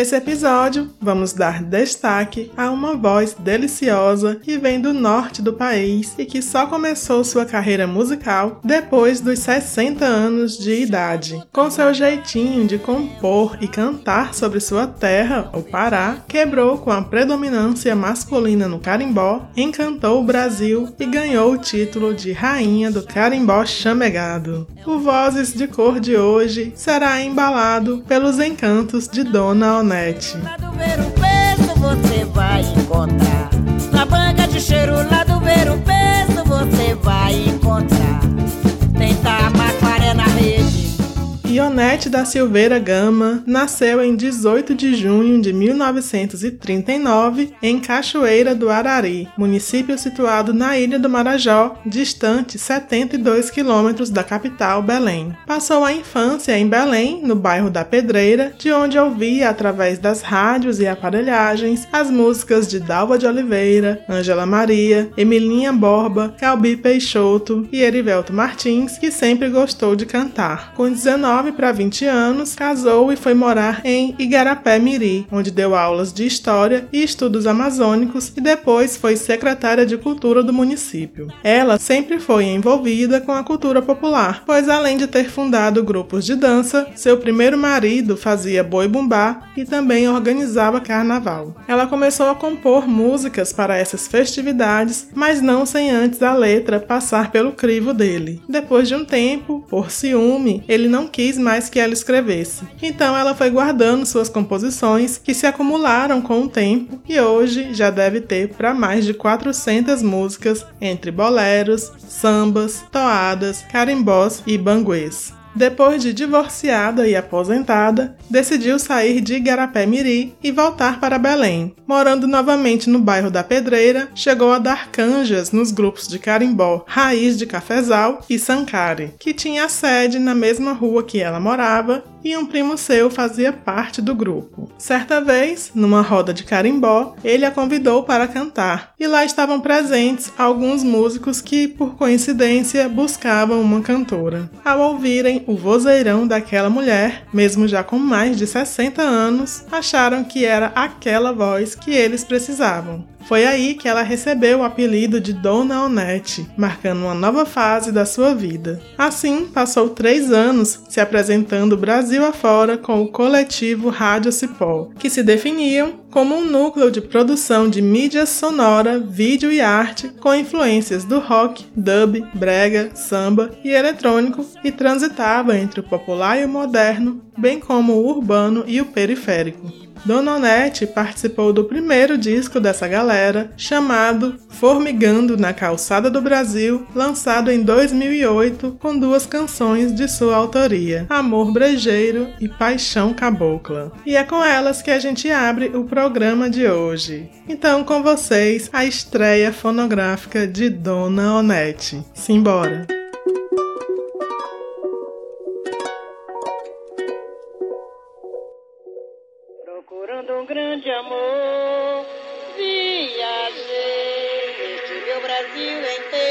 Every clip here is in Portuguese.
Nesse episódio, vamos dar destaque a uma voz deliciosa que vem do norte do país e que só começou sua carreira musical depois dos 60 anos de idade. Com seu jeitinho de compor e cantar sobre sua terra, o Pará, quebrou com a predominância masculina no carimbó, encantou o Brasil e ganhou o título de Rainha do Carimbó Chamegado. O Vozes de Cor de hoje será embalado pelos encantos de Dona Onete. Lá do ver o peso você vai encontrar. Na banca de cheiro lá do o peso você vai encontrar. Ionete da Silveira Gama nasceu em 18 de junho de 1939 em Cachoeira do Arari, município situado na ilha do Marajó, distante 72 quilômetros da capital Belém. Passou a infância em Belém, no bairro da Pedreira, de onde ouvia através das rádios e aparelhagens as músicas de Dalva de Oliveira, Ângela Maria, Emilinha Borba, Calbi Peixoto e Erivelto Martins, que sempre gostou de cantar. Com 19 19 para 20 anos, casou e foi morar em Igarapé Miri, onde deu aulas de História e Estudos Amazônicos e depois foi secretária de Cultura do município. Ela sempre foi envolvida com a cultura popular, pois além de ter fundado grupos de dança, seu primeiro marido fazia boi bumbá e também organizava carnaval. Ela começou a compor músicas para essas festividades, mas não sem antes a letra passar pelo crivo dele. Depois de um tempo, por ciúme, ele não quis mais que ela escrevesse. Então ela foi guardando suas composições que se acumularam com o tempo e hoje já deve ter para mais de 400 músicas entre boleros, sambas, toadas, carimbós e banguês. Depois de divorciada e aposentada, decidiu sair de Igarapé Miri e voltar para Belém. Morando novamente no bairro da Pedreira, chegou a dar canjas nos grupos de carimbó Raiz de Cafezal e Sancari, que tinha sede na mesma rua que ela morava e um primo seu fazia parte do grupo. Certa vez, numa roda de carimbó, ele a convidou para cantar, e lá estavam presentes alguns músicos que, por coincidência, buscavam uma cantora. Ao ouvirem o vozeirão daquela mulher, mesmo já com mais de 60 anos, acharam que era aquela voz que eles precisavam. Foi aí que ela recebeu o apelido de Dona Onete, marcando uma nova fase da sua vida. Assim, passou três anos se apresentando Brasil afora com o coletivo Rádio Cipó, que se definiam como um núcleo de produção de mídia sonora, vídeo e arte com influências do rock, dub, brega, samba e eletrônico e transitava entre o popular e o moderno, bem como o urbano e o periférico. Dona Onete participou do primeiro disco dessa galera, chamado Formigando na Calçada do Brasil, lançado em 2008 com duas canções de sua autoria, Amor Brejeiro e Paixão Cabocla. E é com elas que a gente abre o programa de hoje. Então, com vocês, a estreia fonográfica de Dona Onete. Simbora! Grande amor. Viajei neste meu Brasil inteiro,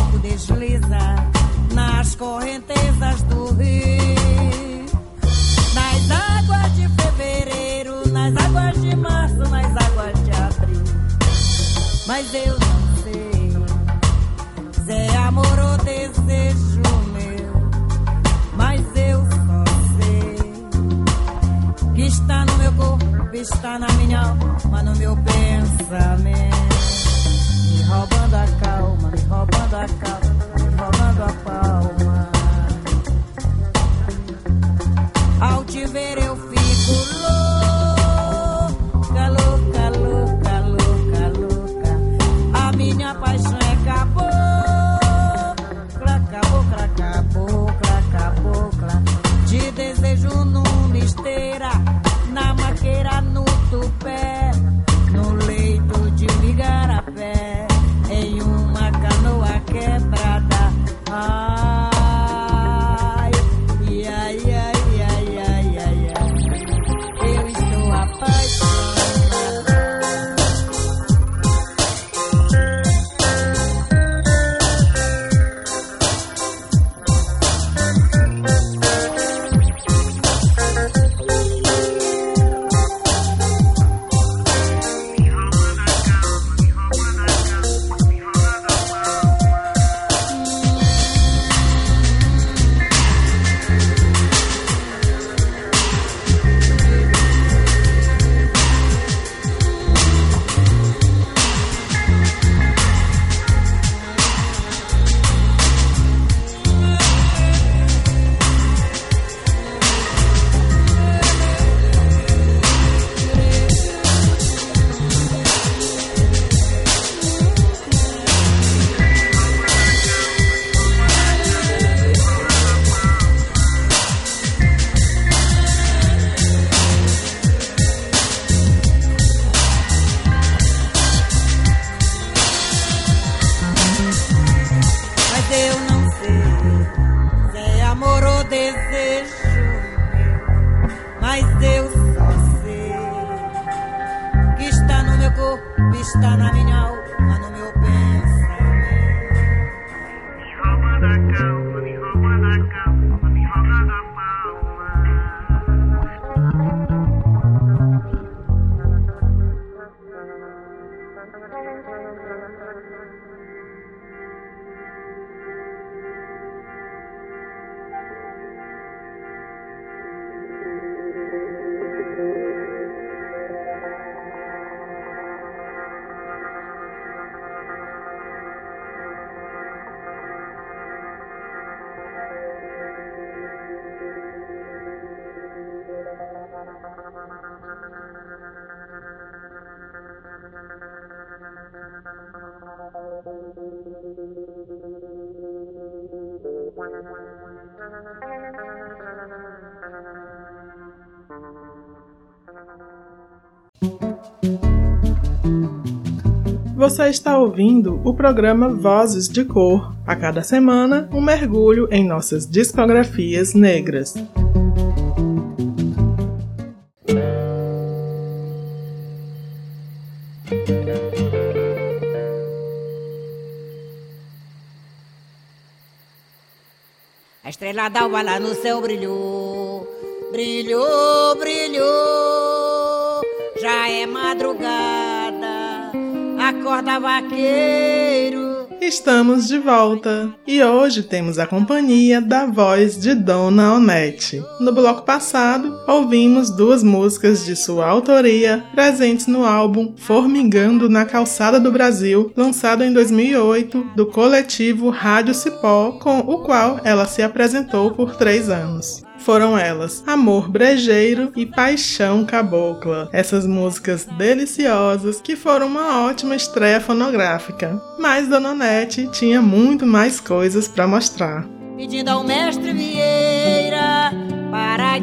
corpo desliza nas correntezas do rio. Nas águas de fevereiro, nas águas de março, nas águas de abril. Mas eu não sei se é amor ou desejo meu. Mas eu só sei que está no meu corpo, está na minha alma, no meu pensamento. Me roubando a casa. Welcome. Está ouvindo o programa Vozes de Cor. A cada semana, um mergulho em nossas discografias negras. A estrela d'alva lá no céu brilhou, brilhou, brilhou. Já é madrugada, acorda vaqueiro. Estamos de volta e hoje temos a companhia da voz de Dona Onete. No bloco passado, ouvimos duas músicas de sua autoria presentes no álbum Formigando na Calçada do Brasil, lançado em 2008 do coletivo Rádio Cipó, com o qual ela se apresentou por três anos foram elas Amor Brejeiro e Paixão Cabocla. Essas músicas deliciosas que foram uma ótima estreia fonográfica. Mas Dona Nete tinha muito mais coisas para mostrar. Pedindo ao mestre Vieira para a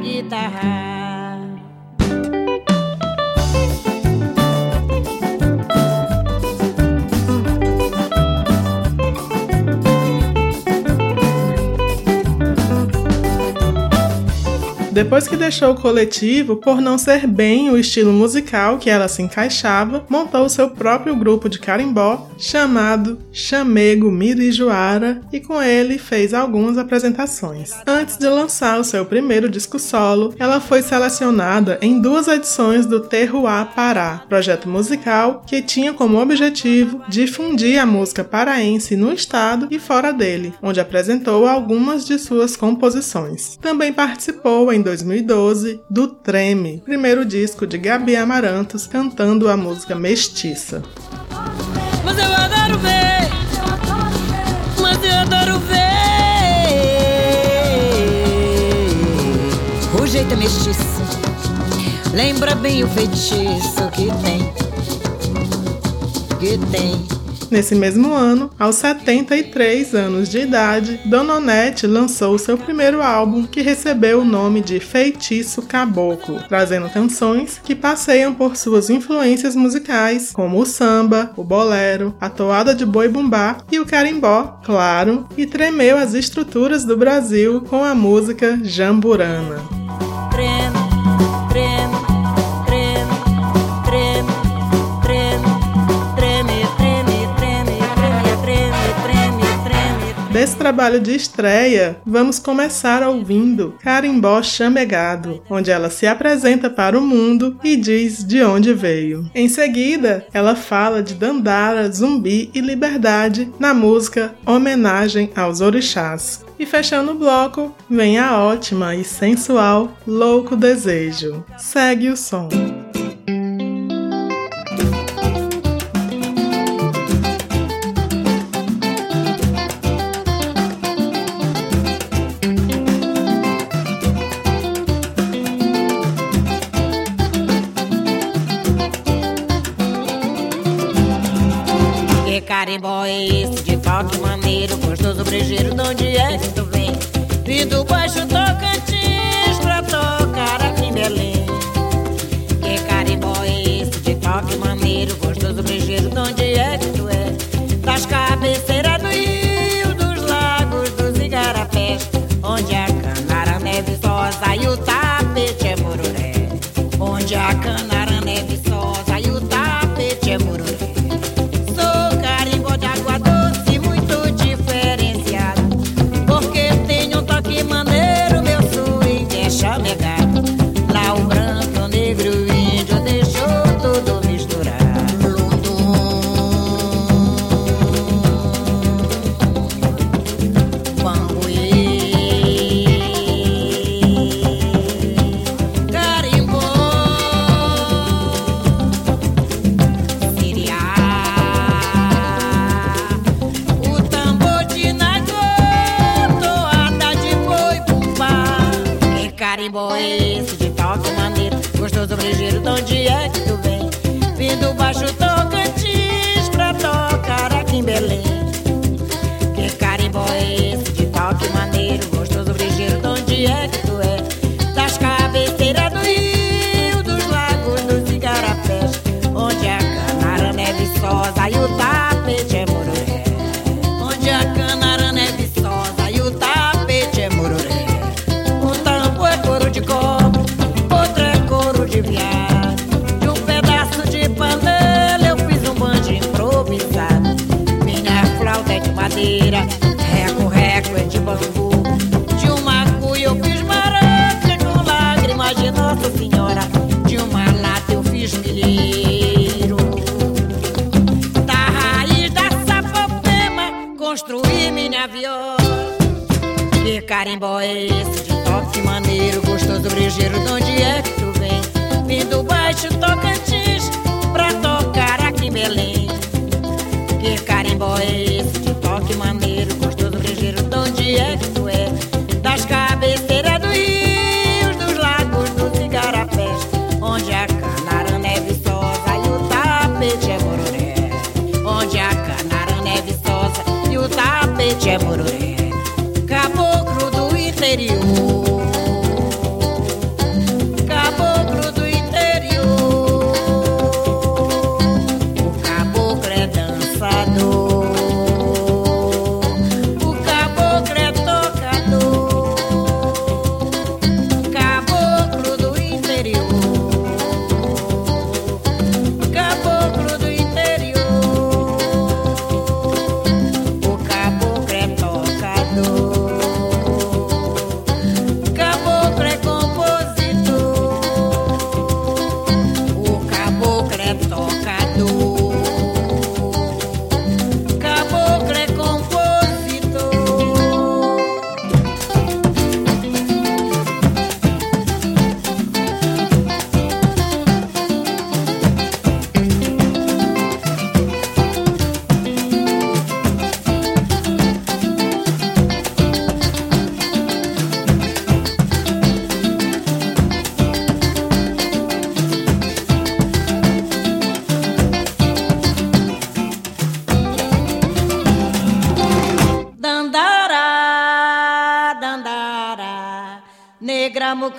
Depois que deixou o coletivo, por não ser bem o estilo musical que ela se encaixava, montou seu próprio grupo de carimbó chamado Chamego Mirijoara e com ele fez algumas apresentações. Antes de lançar o seu primeiro disco solo, ela foi selecionada em duas edições do Terroir Pará, projeto musical que tinha como objetivo difundir a música paraense no estado e fora dele, onde apresentou algumas de suas composições. Também participou em 2012 do Treme, primeiro disco de Gabi Amarantos cantando a música Mestiça. Mas eu adoro ver, mas eu adoro ver. O jeito é mestiço, lembra bem o feitiço que tem, que tem. Nesse mesmo ano, aos 73 anos de idade, Dona Onete lançou seu primeiro álbum que recebeu o nome de Feitiço Caboclo, trazendo canções que passeiam por suas influências musicais, como o samba, o bolero, a toada de boi bumbá e o carimbó, claro, e tremeu as estruturas do Brasil com a música jamburana. Desse trabalho de estreia, vamos começar ouvindo Carimbó Chamegado, onde ela se apresenta para o mundo e diz de onde veio. Em seguida, ela fala de Dandara, Zumbi e Liberdade na música Homenagem aos Orixás. E fechando o bloco, vem a ótima e sensual Louco Desejo. Segue o som. Carimbó é esse de toque maneiro, gostoso brejeiro, de onde é que tu vem? Vim do baixo Tocantins pra tocar aqui em Belém. Que carimbó é esse de toque maneiro, gostoso brejeiro, de onde é que tu é? Das cabeceiras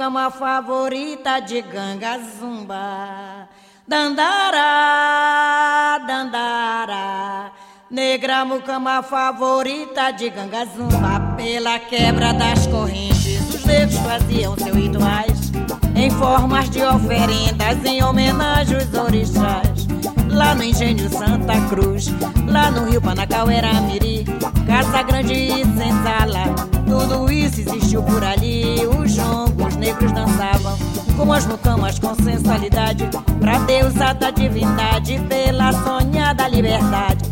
mucama favorita de ganga zumba. Dandara, dandara, negra mucama favorita de ganga zumba. Pela quebra das correntes, os negros faziam seus rituais em formas de oferendas em homenagem aos orixás. Lá no Engenho Santa Cruz, lá no Rio Panacaueramiri, Casa Grande e Senzala, tudo isso existiu por ali. Os jongos negros dançavam com as mucamas com sensualidade, pra deusa da divindade, pela sonhada liberdade.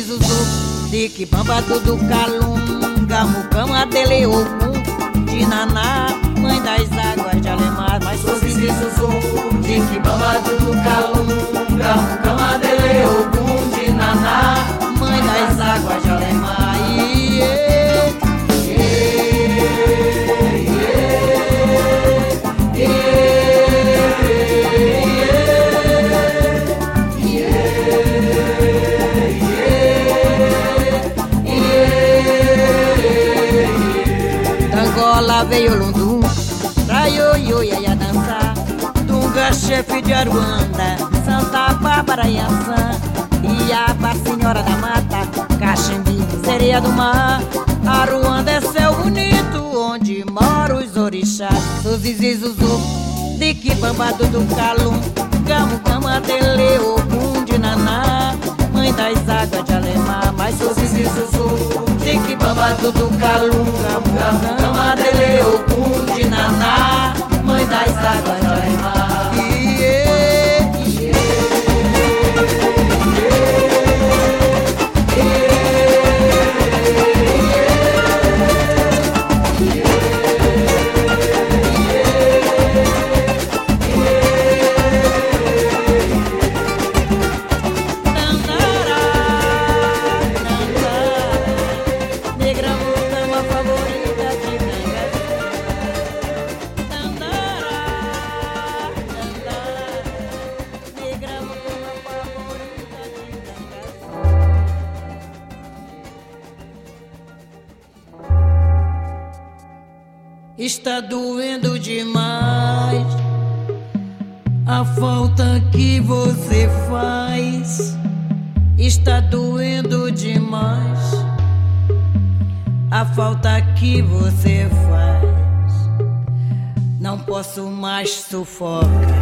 Zuzu, de que bamba tudo calunga, E Ançã. Iaba, senhora da mata, Caximbi, sereia do mar. Aruanda é céu bonito, onde moram os orixás. Suzizi, Zuzu, de Kibamba, Dudu, Calum. Gamu, Gama, Dele, Ogum, de Naná. Mãe das águas de Alemar, mas Suzizi, Zuzu. De Kibamba, Dudu, Calum. Gamu, Gamu, Gama, Dele, Ogum, de Naná. Mãe das águas de Alemar. Mais sufocar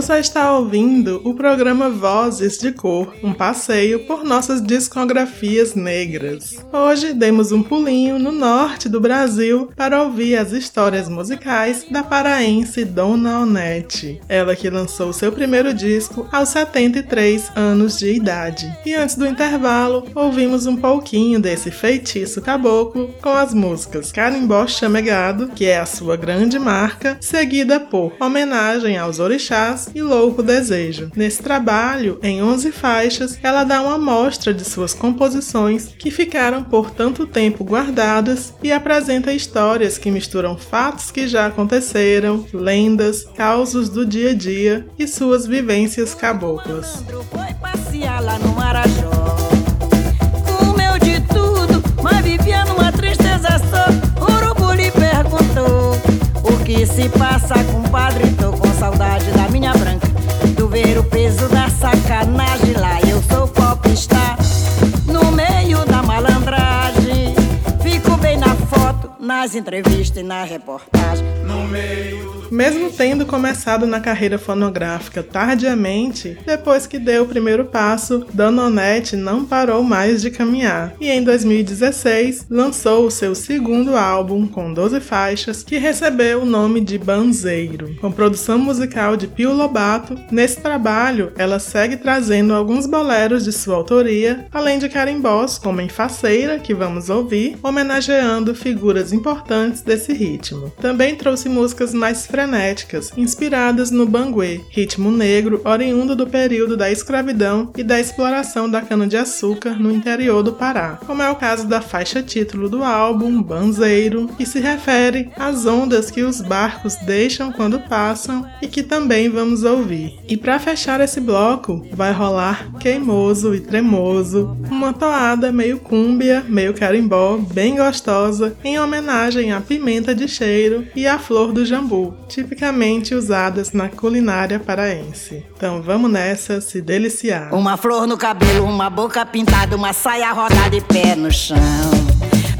Você está ouvindo o programa Vozes de Cor, um passeio por nossas discografias negras. Hoje demos um pulinho no norte do Brasil para ouvir as histórias musicais da paraense Dona Onete. Ela que lançou seu primeiro disco aos 73 anos de idade. E antes do intervalo, ouvimos um pouquinho desse feitiço caboclo com as músicas Carimbó Chamegado, que é a sua grande marca, seguida por Homenagem aos Orixás e Louco Desejo. Nesse trabalho, em 11 faixas, ela dá uma amostra de suas composições que ficaram por tanto tempo guardadas e apresenta histórias que misturam fatos que já aconteceram, lendas, causos do dia a dia e suas vivências caboclas. que se passa, compadre? Tô com saudade da minha branca. Do ver o peso da sacanagem lá, eu sou popstar. Nas entrevistas e na reportagem. Mesmo tendo começado na carreira fonográfica tardiamente, depois que deu o primeiro passo, Dona Onete não parou mais de caminhar e em 2016 lançou o seu segundo álbum com 12 faixas, que recebeu o nome de Banzeiro. Com produção musical de Pio Lobato, nesse trabalho ela segue trazendo alguns boleros de sua autoria, além de carimbós como Enfaceira, que vamos ouvir, homenageando figuras importantes desse ritmo. Também trouxe músicas mais frenéticas, inspiradas no banguê, ritmo negro oriundo do período da escravidão e da exploração da cana-de-açúcar no interior do Pará, como é o caso da faixa título do álbum, Banzeiro, que se refere às ondas que os barcos deixam quando passam e que também vamos ouvir. E para fechar esse bloco, vai rolar Queimoso e Tremoso, uma toada meio cúmbia, meio carimbó, bem gostosa, em homenagem à pimenta de cheiro e à flor do jambu, tipicamente usadas na culinária paraense. Então vamos nessa se deliciar. Uma flor no cabelo, uma boca pintada, uma saia rodada e pé no chão.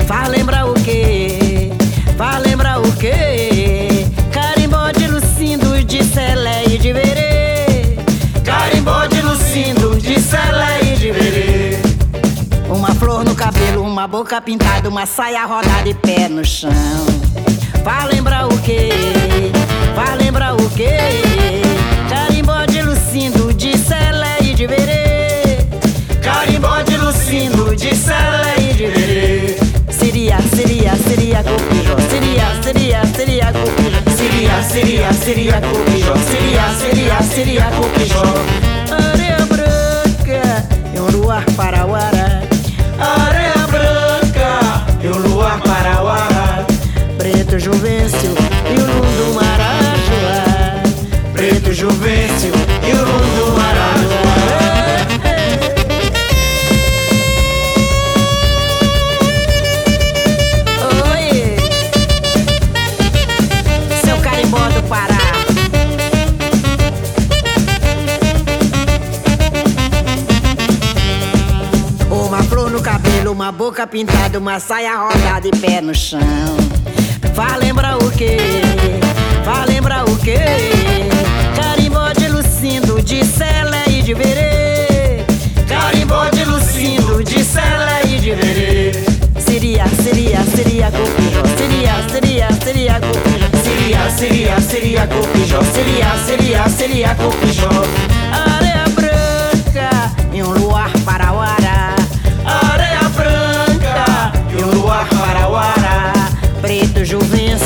Faz lembrar o quê? Faz lembrar o quê? Carimbó de Lucindo, de Celé e de Verê. Carimbó de Lucindo, de Celé e de Verê. Flor no cabelo, uma boca pintada, uma saia rodada e pé no chão. Faz lembrar o quê? Faz lembrar o quê? Carimbó de Lucindo, de Celé e de Verê. Carimbó de Lucindo, de Celé e de Verê. Seria, seria, seria copijó. Seria, seria, seria copijó. Seria, seria, seria copijó. Seria, seria, seria copijó. Areia branca e um luar parauara. Areia Preto Juvencio e o Lundo Marajoá. Preto Juvencio e o Lundo Marajoá. Uma boca pintada, uma saia rodada e pé no chão. Faz lembrar o quê? Faz lembrar o quê? Carimbó de Lucindo, de Celé e de Verê. Carimbó de Lucindo, de Celé e de Verê. Seria, seria, seria copijó. Seria, seria, seria copijó. Seria, seria, seria copijó. Seria, seria, seria copijó. Areia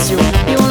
Juvencio e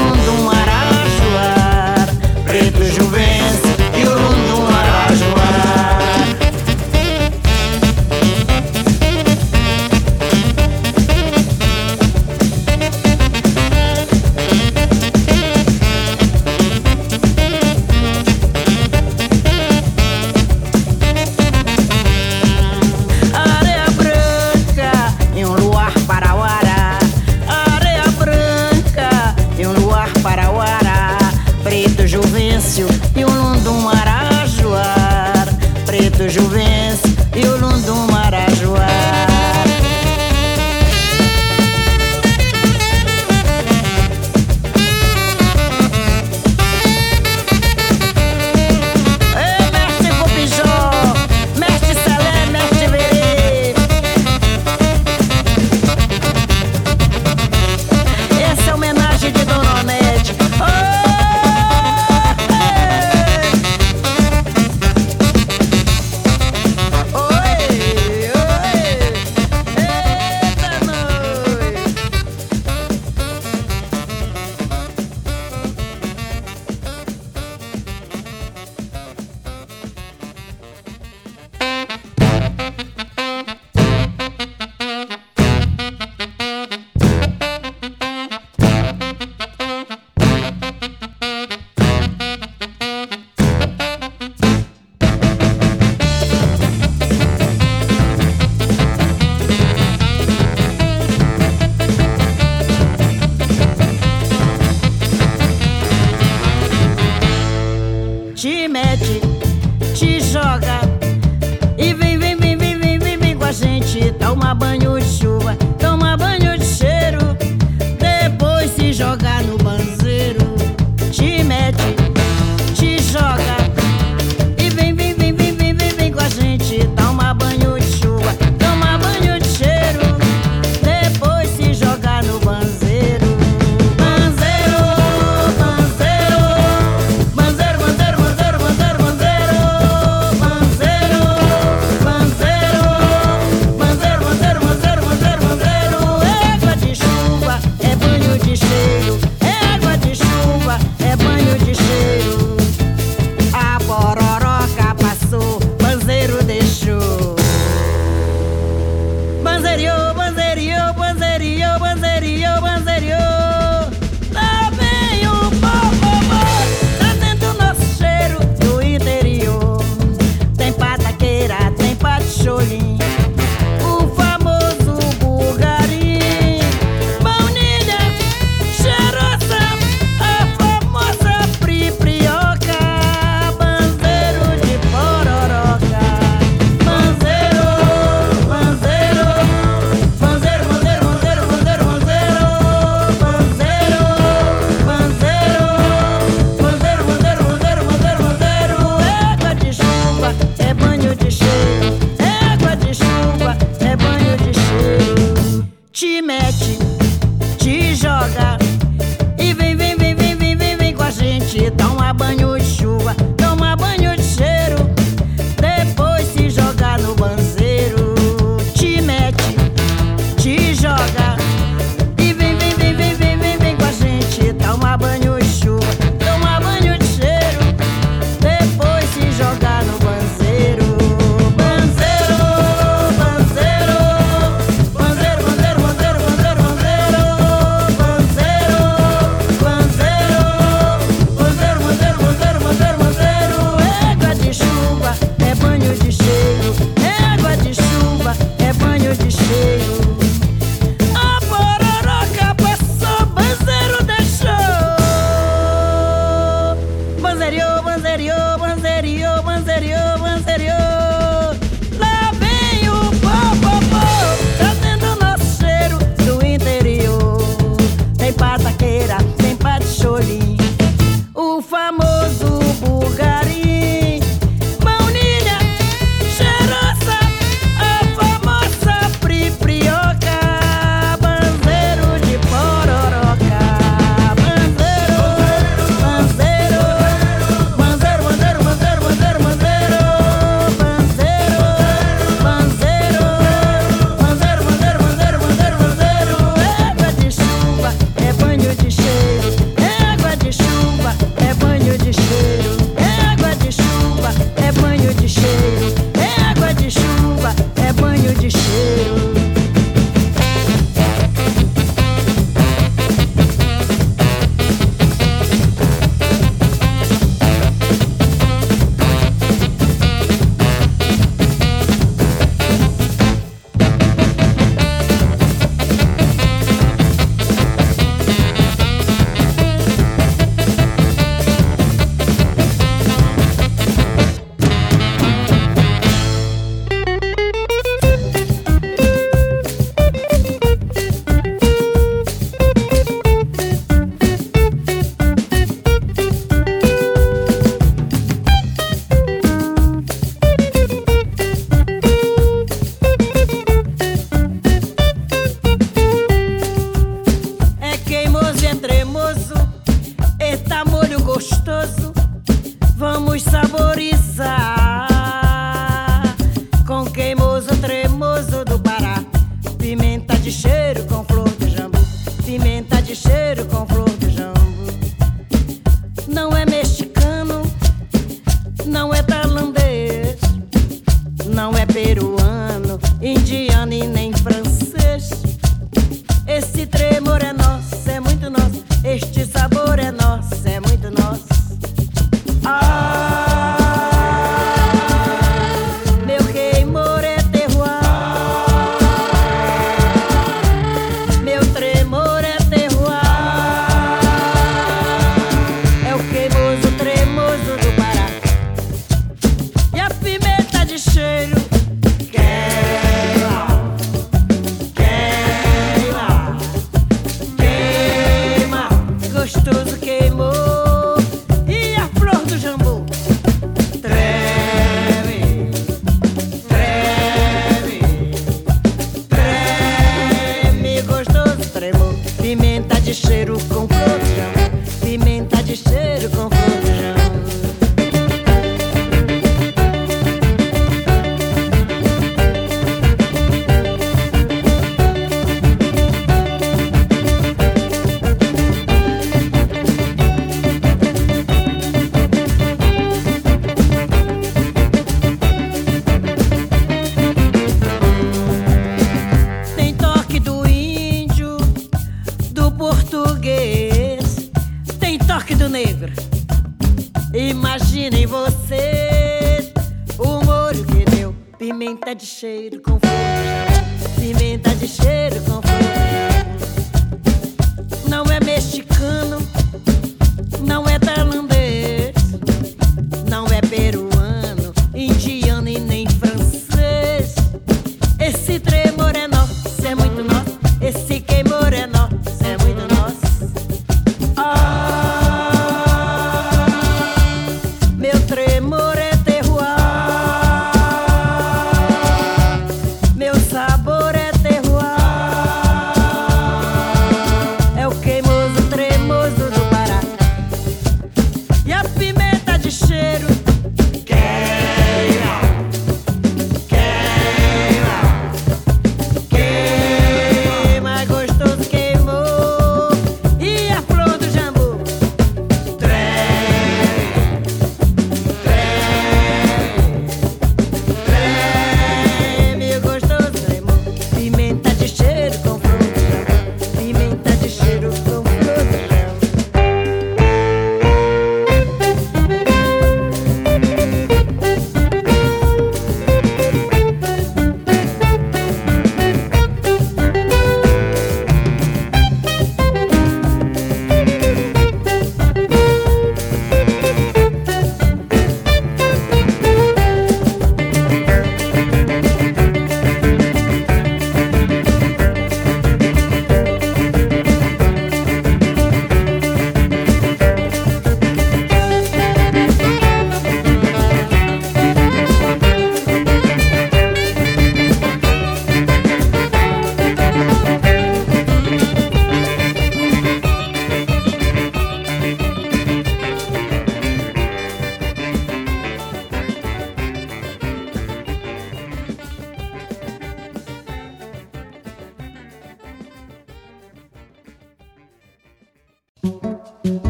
You.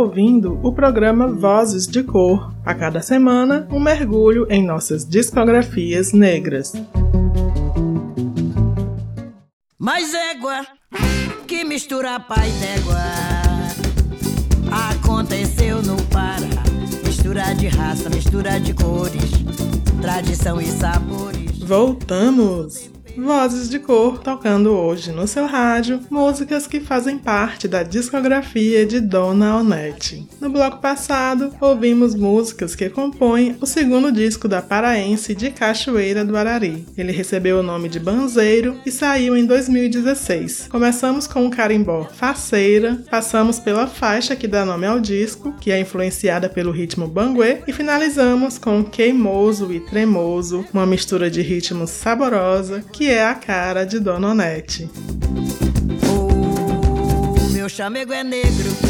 Ouvindo o programa Vozes de Cor. A cada semana, um mergulho em nossas discografias negras. Mas égua, que mistura pai d'égua Aconteceu no Pará Mistura de raça, mistura de cores Tradição e sabores Voltamos! Tocando hoje no seu rádio músicas que fazem parte da discografia de Dona Onete. No bloco passado, ouvimos músicas que compõem o segundo disco da paraense de Cachoeira do Arari. Ele recebeu o nome de Banzeiro e saiu em 2016. Começamos com o carimbó Faceira, passamos pela faixa que dá nome ao disco, que é influenciada pelo ritmo banguê, e finalizamos com Queimoso e Tremoso, uma mistura de ritmos saborosa que é a cara de Dona Onete. O meu chamego é negro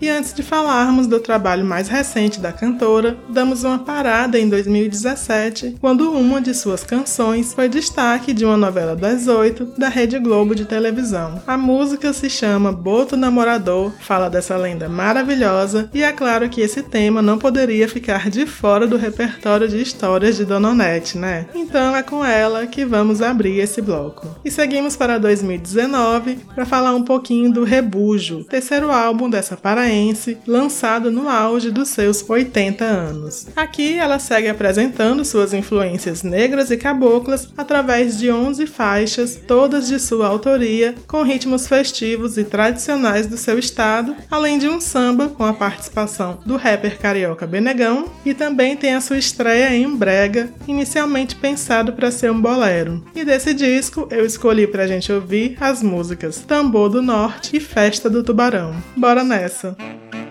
E antes de falarmos do trabalho mais recente da cantora, damos uma parada em 2017, quando uma de suas canções foi destaque de uma novela das oito da Rede Globo de televisão. A música se chama Boto Namorador, fala dessa lenda maravilhosa, e é claro que esse tema não poderia ficar de fora do repertório de histórias de Dona Onete, né? Então é com ela que vamos abrir esse bloco. E seguimos para 2019 para falar um pouquinho do Rebujo, terceiro álbum dessa paraense lançado no auge dos seus 80 anos. Aqui ela segue apresentando suas influências negras e caboclas através de 11 faixas, todas de sua autoria, com ritmos festivos e tradicionais do seu estado, além de um samba com a participação do rapper carioca Benegão e também tem a sua estreia em um brega, inicialmente pensado para ser um bolero. E desse disco eu escolhi pra gente ouvir as músicas Tambor do Norte e Festa do Tubarão. Bora nessa! Onde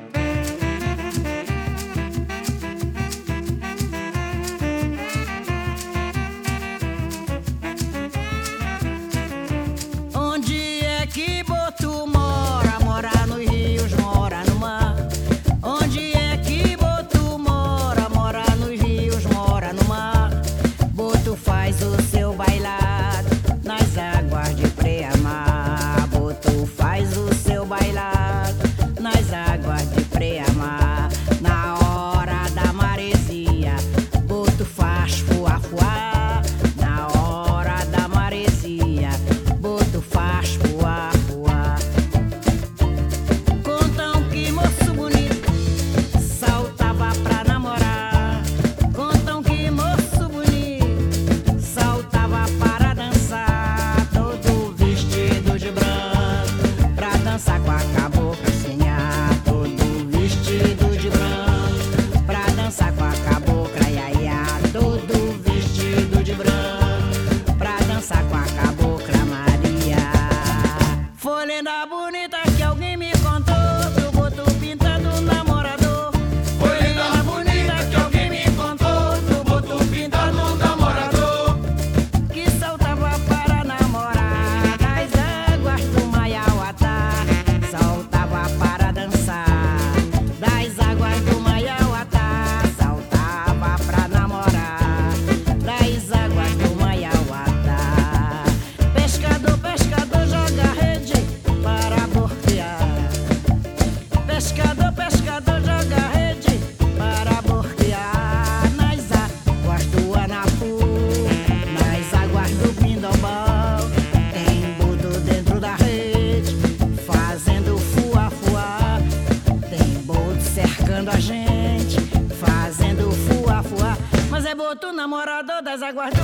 namorador das águas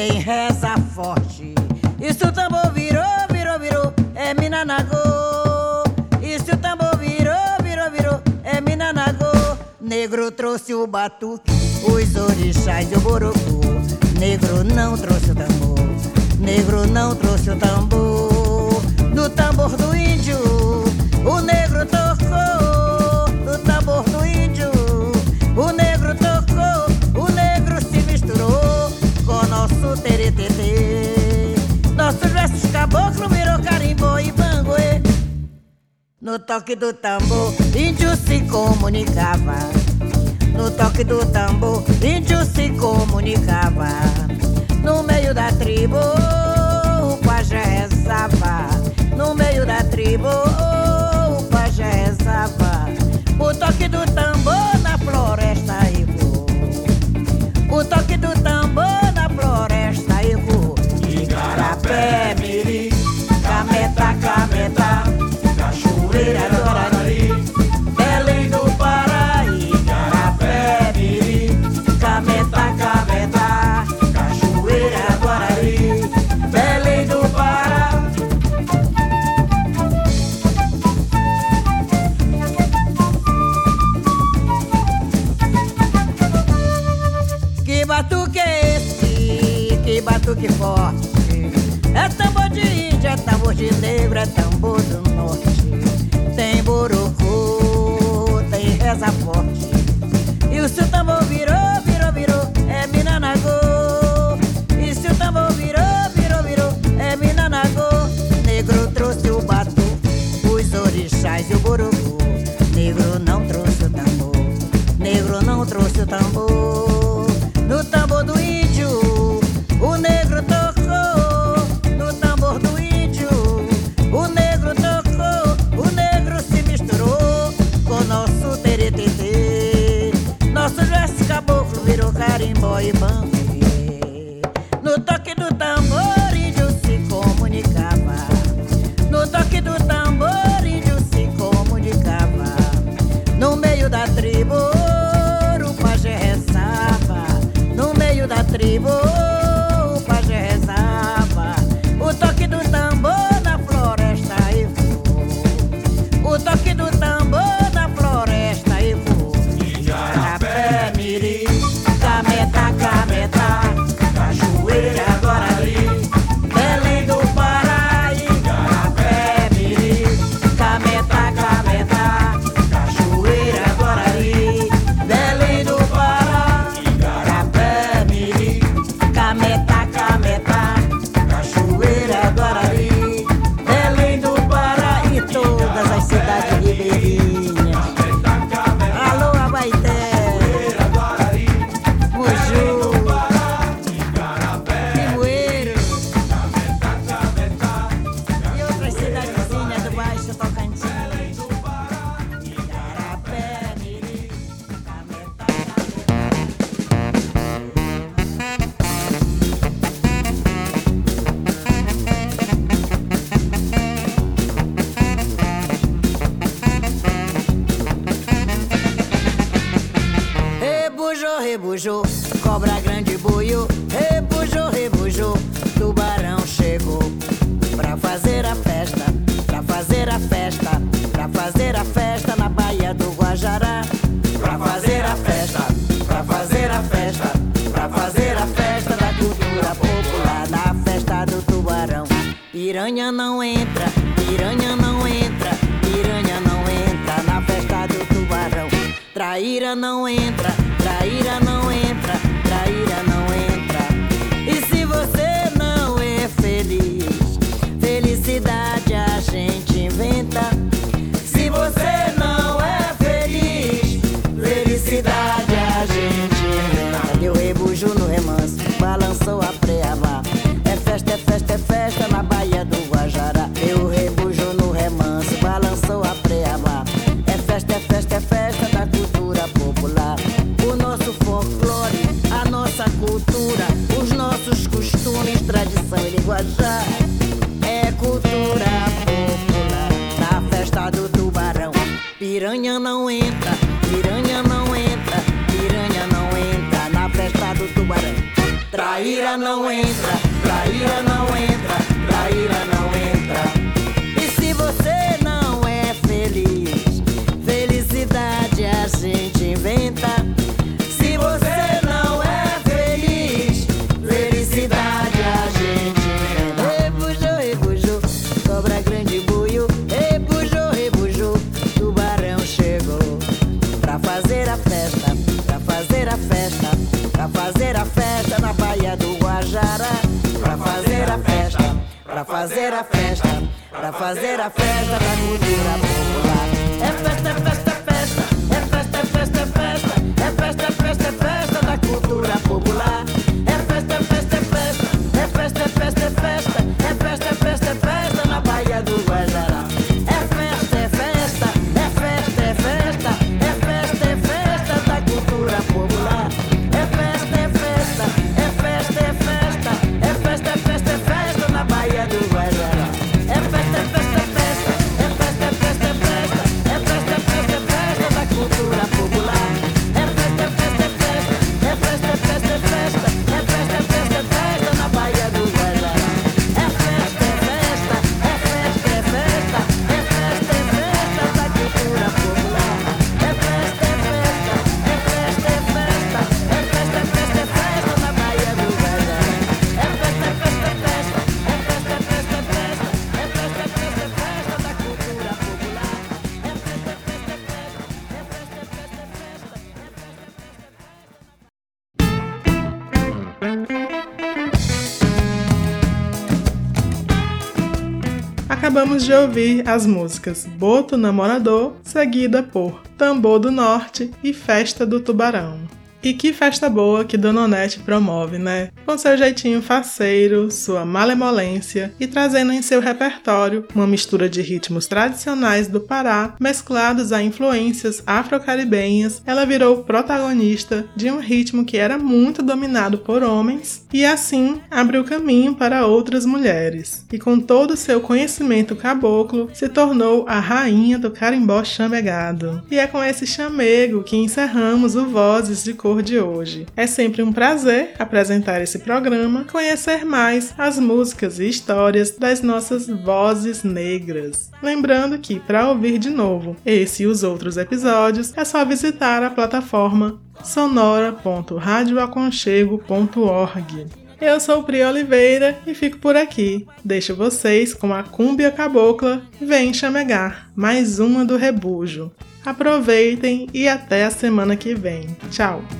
tem reza forte. E se o tambor virou, virou, virou, é Minanagô. E se o tambor virou, virou, virou, é Minanagô. Negro trouxe o batuque, os orixás e o borocô. Negro não trouxe o tambor, negro não trouxe o tambor. No tambor do índio, o negro. nosso teretetê. Nossos versos caboclo virou carimbo e bangue No toque do tambor, índio se comunicava. No toque do tambor, índio se comunicava. No meio da tribo, o pajé rezava. No meio da tribo, o pajé rezava. O toque do tambor na floresta e o toque era mañana acabamos de ouvir as músicas Boto Namorador, seguida por Tambor do Norte e Festa do Tubarão. E que festa boa que Dona Onete promove, né? com seu jeitinho faceiro, sua malemolência e trazendo em seu repertório uma mistura de ritmos tradicionais do Pará mesclados a influências afro-caribenhas, ela virou protagonista de um ritmo que era muito dominado por homens e assim abriu caminho para outras mulheres. E com todo seu conhecimento caboclo, se tornou a rainha do carimbó chamegado. E é com esse chamego que encerramos o Vozes de Cor de hoje. É sempre um prazer apresentar esse programa conhecer mais as músicas e histórias das nossas vozes negras. Lembrando que, para ouvir de novo esse e os outros episódios, é só visitar a plataforma sonora.radioaconchego.org. Eu sou Pri Oliveira e fico por aqui. Deixo vocês com a Cúmbia Cabocla Vem Chamegar, mais uma do Rebujo. Aproveitem e até a semana que vem. Tchau!